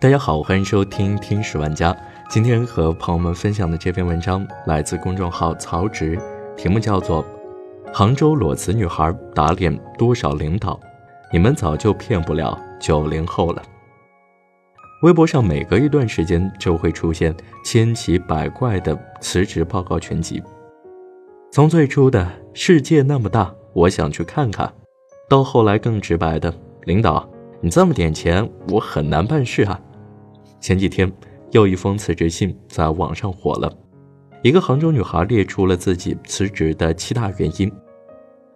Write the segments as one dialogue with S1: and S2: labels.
S1: 大家好，欢迎收听《听史玩家》。今天和朋友们分享的这篇文章来自公众号曹植，题目叫做《杭州裸辞女孩打脸多少领导》，你们早就骗不了九零后了。微博上每隔一段时间就会出现千奇百怪的辞职报告全集，从最初的“世界那么大，我想去看看”，到后来更直白的“领导，你这么点钱，我很难办事啊”。前几天，又一封辞职信在网上火了。一个杭州女孩列出了自己辞职的七大原因：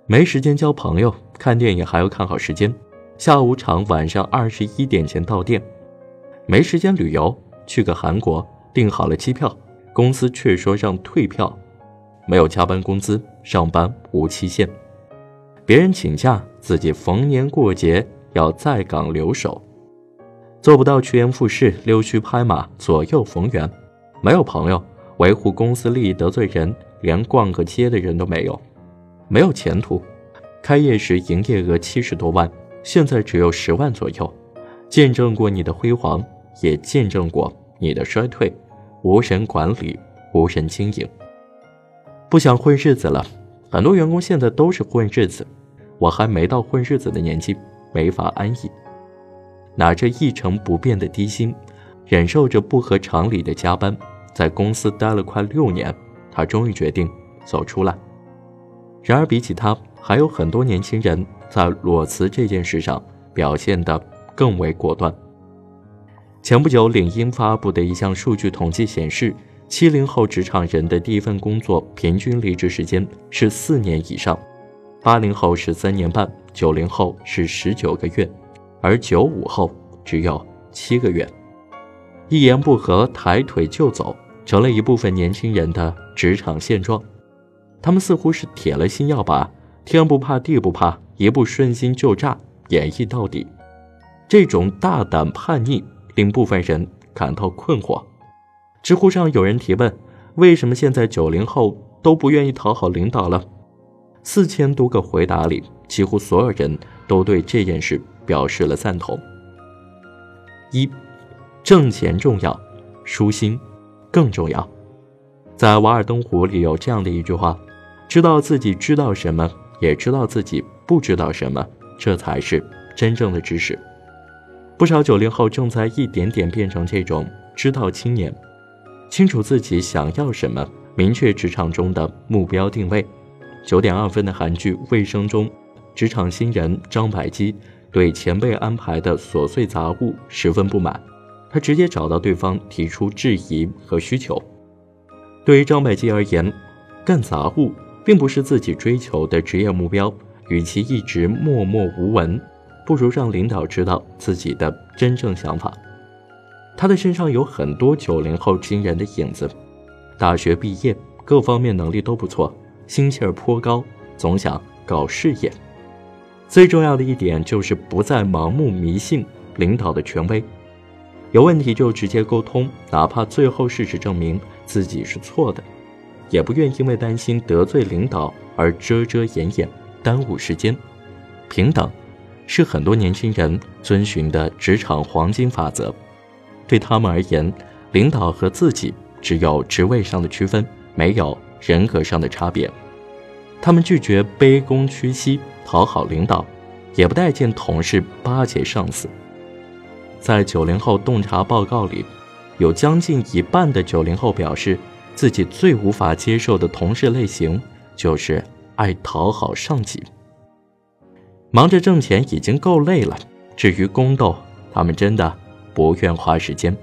S1: 没时间交朋友，看电影还要看好时间，下午场晚上二十一点前到店；没时间旅游，去个韩国订好了机票，公司却说让退票；没有加班工资，上班无期限；别人请假，自己逢年过节要在岗留守。做不到趋炎附势、溜须拍马、左右逢源，没有朋友维护公司利益得罪人，连逛个街的人都没有，没有前途。开业时营业额七十多万，现在只有十万左右。见证过你的辉煌，也见证过你的衰退。无人管理，无人经营，不想混日子了。很多员工现在都是混日子，我还没到混日子的年纪，没法安逸。拿着一成不变的低薪，忍受着不合常理的加班，在公司待了快六年，他终于决定走出来。然而，比起他，还有很多年轻人在裸辞这件事上表现得更为果断。前不久，领英发布的一项数据统计显示，七零后职场人的第一份工作平均离职时间是四年以上，八零后是三年半，九零后是十九个月。而九五后只有七个月，一言不合抬腿就走，成了一部分年轻人的职场现状。他们似乎是铁了心要把天不怕地不怕，一不顺心就炸演绎到底。这种大胆叛逆令部分人感到困惑。知乎上有人提问：为什么现在九零后都不愿意讨好领导了？四千多个回答里，几乎所有人都对这件事。表示了赞同。一，挣钱重要，舒心更重要。在《瓦尔登湖》里有这样的一句话：“知道自己知道什么，也知道自己不知道什么，这才是真正的知识。”不少九零后正在一点点变成这种知道青年，清楚自己想要什么，明确职场中的目标定位。九点二分的韩剧《卫生》中，职场新人张柏基。对前辈安排的琐碎杂物十分不满，他直接找到对方提出质疑和需求。对于张百基而言，干杂物并不是自己追求的职业目标，与其一直默默无闻，不如让领导知道自己的真正想法。他的身上有很多九零后惊人的影子，大学毕业，各方面能力都不错，心气儿颇高，总想搞事业。最重要的一点就是不再盲目迷信领导的权威，有问题就直接沟通，哪怕最后事实证明自己是错的，也不愿因为担心得罪领导而遮遮掩掩，耽误时间。平等，是很多年轻人遵循的职场黄金法则。对他们而言，领导和自己只有职位上的区分，没有人格上的差别。他们拒绝卑躬屈膝。讨好领导，也不待见同事巴结上司。在九零后洞察报告里，有将近一半的九零后表示，自己最无法接受的同事类型就是爱讨好上级。忙着挣钱已经够累了，至于宫斗，他们真的不愿花时间。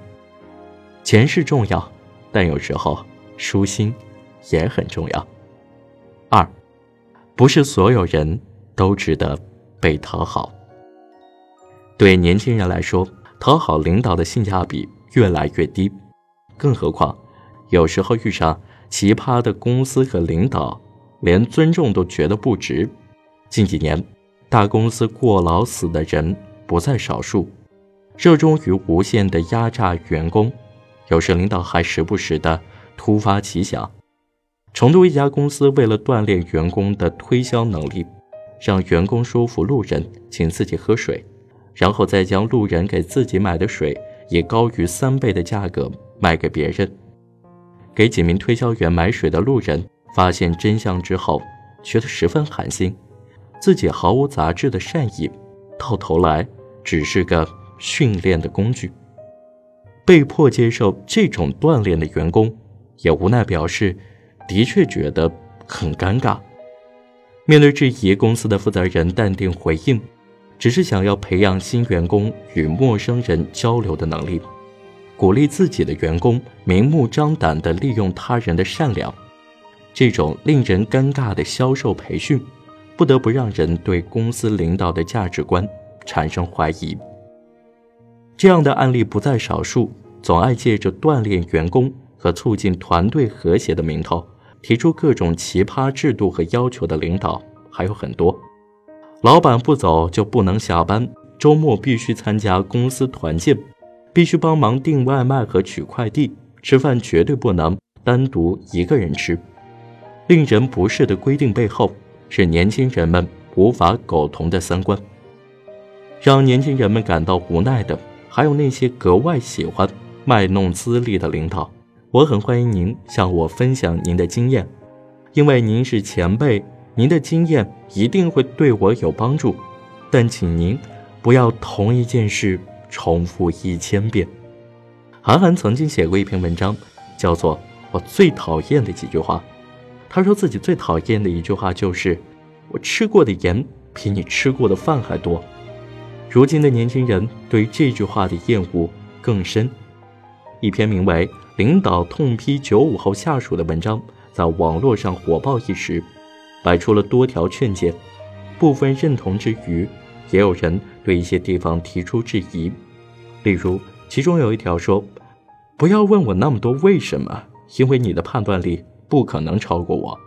S1: 钱是重要，但有时候舒心也很重要。不是所有人。都值得被讨好。对年轻人来说，讨好领导的性价比越来越低，更何况有时候遇上奇葩的公司和领导，连尊重都觉得不值。近几年，大公司过劳死的人不在少数，热衷于无限的压榨员工，有时领导还时不时的突发奇想。成都一家公司为了锻炼员工的推销能力。让员工说服路人请自己喝水，然后再将路人给自己买的水以高于三倍的价格卖给别人。给几名推销员买水的路人发现真相之后，觉得十分寒心，自己毫无杂质的善意，到头来只是个训练的工具。被迫接受这种锻炼的员工，也无奈表示，的确觉得很尴尬。面对质疑，公司的负责人淡定回应，只是想要培养新员工与陌生人交流的能力。鼓励自己的员工明目张胆地利用他人的善良，这种令人尴尬的销售培训，不得不让人对公司领导的价值观产生怀疑。这样的案例不在少数，总爱借着锻炼员工和促进团队和谐的名头，提出各种奇葩制度和要求的领导还有很多。老板不走就不能下班，周末必须参加公司团建。必须帮忙订外卖和取快递，吃饭绝对不能单独一个人吃。令人不适的规定背后，是年轻人们无法苟同的三观。让年轻人们感到无奈的，还有那些格外喜欢卖弄资历的领导。我很欢迎您向我分享您的经验，因为您是前辈，您的经验一定会对我有帮助。但请您不要同一件事。重复一千遍。韩寒曾经写过一篇文章，叫做《我最讨厌的几句话》。他说自己最讨厌的一句话就是：“我吃过的盐比你吃过的饭还多。”如今的年轻人对这句话的厌恶更深。一篇名为《领导痛批九五后下属》的文章在网络上火爆一时，摆出了多条劝诫，部分认同之余。也有人对一些地方提出质疑，例如其中有一条说：“不要问我那么多为什么，因为你的判断力不可能超过我。”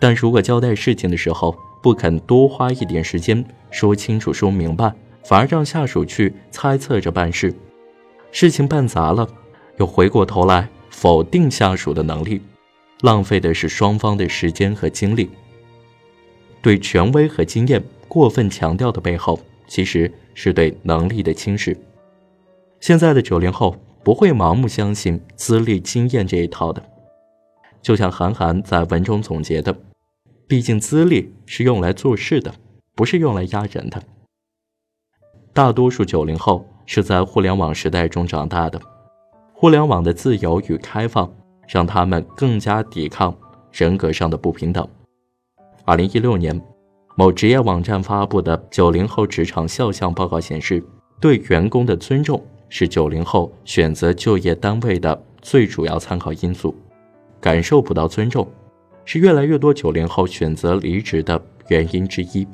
S1: 但如果交代事情的时候不肯多花一点时间说清楚、说明白，反而让下属去猜测着办事，事情办砸了，又回过头来否定下属的能力，浪费的是双方的时间和精力。对权威和经验。过分强调的背后，其实是对能力的轻视。现在的九零后不会盲目相信资历经验这一套的，就像韩寒在文中总结的：“毕竟资历是用来做事的，不是用来压人的。”大多数九零后是在互联网时代中长大的，互联网的自由与开放让他们更加抵抗人格上的不平等。二零一六年。某职业网站发布的九零后职场肖像报告显示，对员工的尊重是九零后选择就业单位的最主要参考因素。感受不到尊重，是越来越多九零后选择离职的原因之一。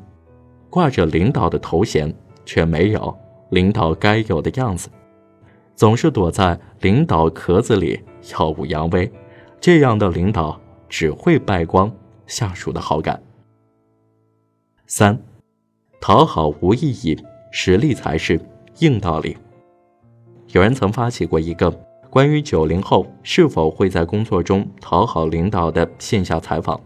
S1: 挂着领导的头衔，却没有领导该有的样子，总是躲在领导壳子里耀武扬威，这样的领导只会败光下属的好感。三，讨好无意义，实力才是硬道理。有人曾发起过一个关于九零后是否会在工作中讨好领导的线下采访，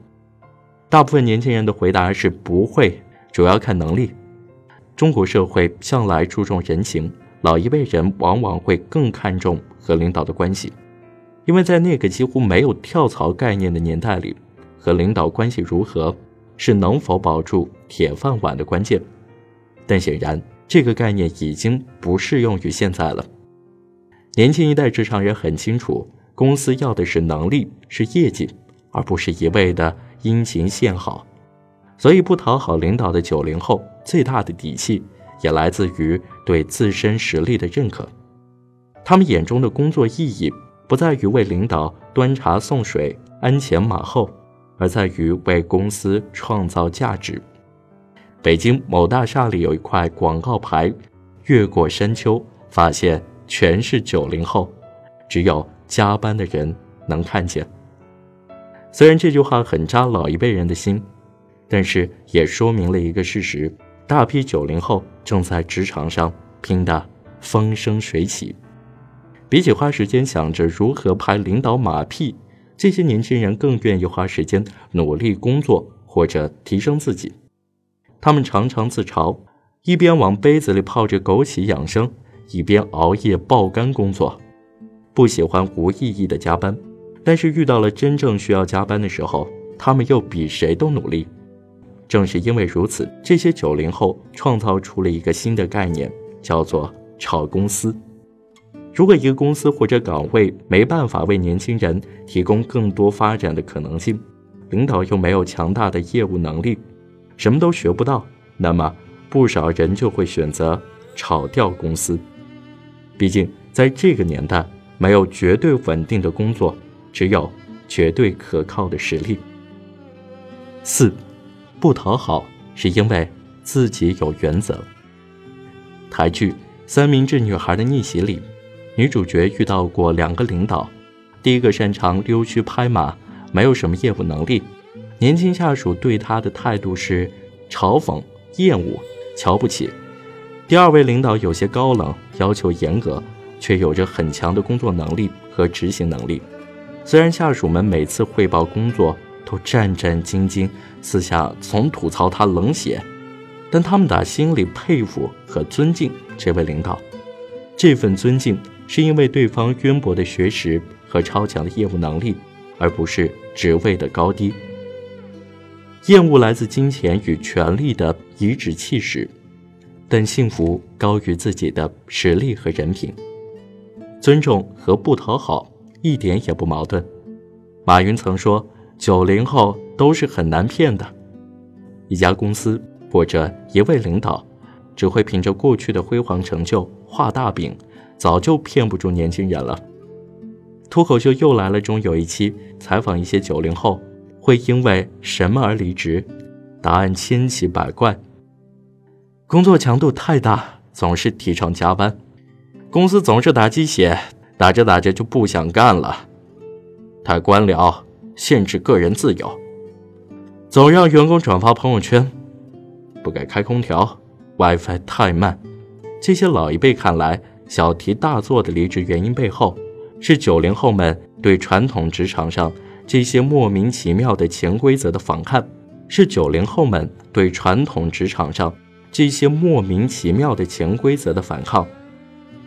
S1: 大部分年轻人的回答是不会，主要看能力。中国社会向来注重人情，老一辈人往往会更看重和领导的关系，因为在那个几乎没有跳槽概念的年代里，和领导关系如何。是能否保住铁饭碗的关键，但显然这个概念已经不适用于现在了。年轻一代职场人很清楚，公司要的是能力，是业绩，而不是一味的殷勤献好。所以，不讨好领导的九零后，最大的底气也来自于对自身实力的认可。他们眼中的工作意义，不在于为领导端茶送水、鞍前马后。而在于为公司创造价值。北京某大厦里有一块广告牌，越过山丘，发现全是九零后，只有加班的人能看见。虽然这句话很扎老一辈人的心，但是也说明了一个事实：大批九零后正在职场上拼得风生水起。比起花时间想着如何拍领导马屁。这些年轻人更愿意花时间努力工作或者提升自己。他们常常自嘲，一边往杯子里泡着枸杞养生，一边熬夜爆肝工作，不喜欢无意义的加班。但是遇到了真正需要加班的时候，他们又比谁都努力。正是因为如此，这些九零后创造出了一个新的概念，叫做“炒公司”。如果一个公司或者岗位没办法为年轻人提供更多发展的可能性，领导又没有强大的业务能力，什么都学不到，那么不少人就会选择炒掉公司。毕竟在这个年代，没有绝对稳定的工作。只有绝对可靠的实力。四，不讨好是因为自己有原则。台剧《三明治女孩的逆袭》里，女主角遇到过两个领导，第一个擅长溜须拍马，没有什么业务能力，年轻下属对她的态度是嘲讽、厌恶、瞧不起；第二位领导有些高冷，要求严格，却有着很强的工作能力和执行能力。虽然下属们每次汇报工作都战战兢兢，私下总吐槽他冷血，但他们打心里佩服和尊敬这位领导。这份尊敬是因为对方渊博的学识和超强的业务能力，而不是职位的高低。厌恶来自金钱与权力的颐指气使，但幸福高于自己的实力和人品。尊重和不讨好。一点也不矛盾。马云曾说：“九零后都是很难骗的。”一家公司或者一位领导，只会凭着过去的辉煌成就画大饼，早就骗不住年轻人了。脱口秀又来了中有一期采访一些九零后会因为什么而离职，答案千奇百怪。工作强度太大，总是提倡加班，公司总是打鸡血。打着打着就不想干了，太官僚，限制个人自由，总让员工转发朋友圈，不该开空调，WiFi 太慢。这些老一辈看来小题大做的离职原因背后，是九零后们对传统职场上这些莫名其妙的潜规则的反抗，是九零后们对传统职场上这些莫名其妙的潜规则的反抗。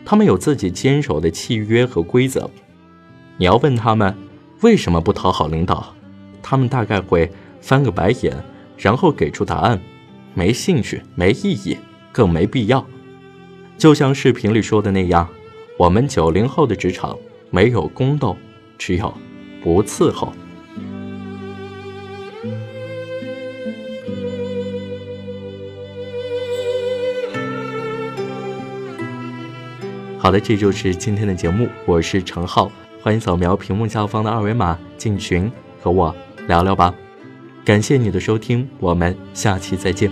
S1: 他们有自己坚守的契约和规则，你要问他们为什么不讨好领导，他们大概会翻个白眼，然后给出答案：没兴趣，没意义，更没必要。就像视频里说的那样，我们九零后的职场没有宫斗，只有不伺候。好的，这就是今天的节目，我是程浩，欢迎扫描屏幕下方的二维码进群和我聊聊吧。感谢你的收听，我们下期再见。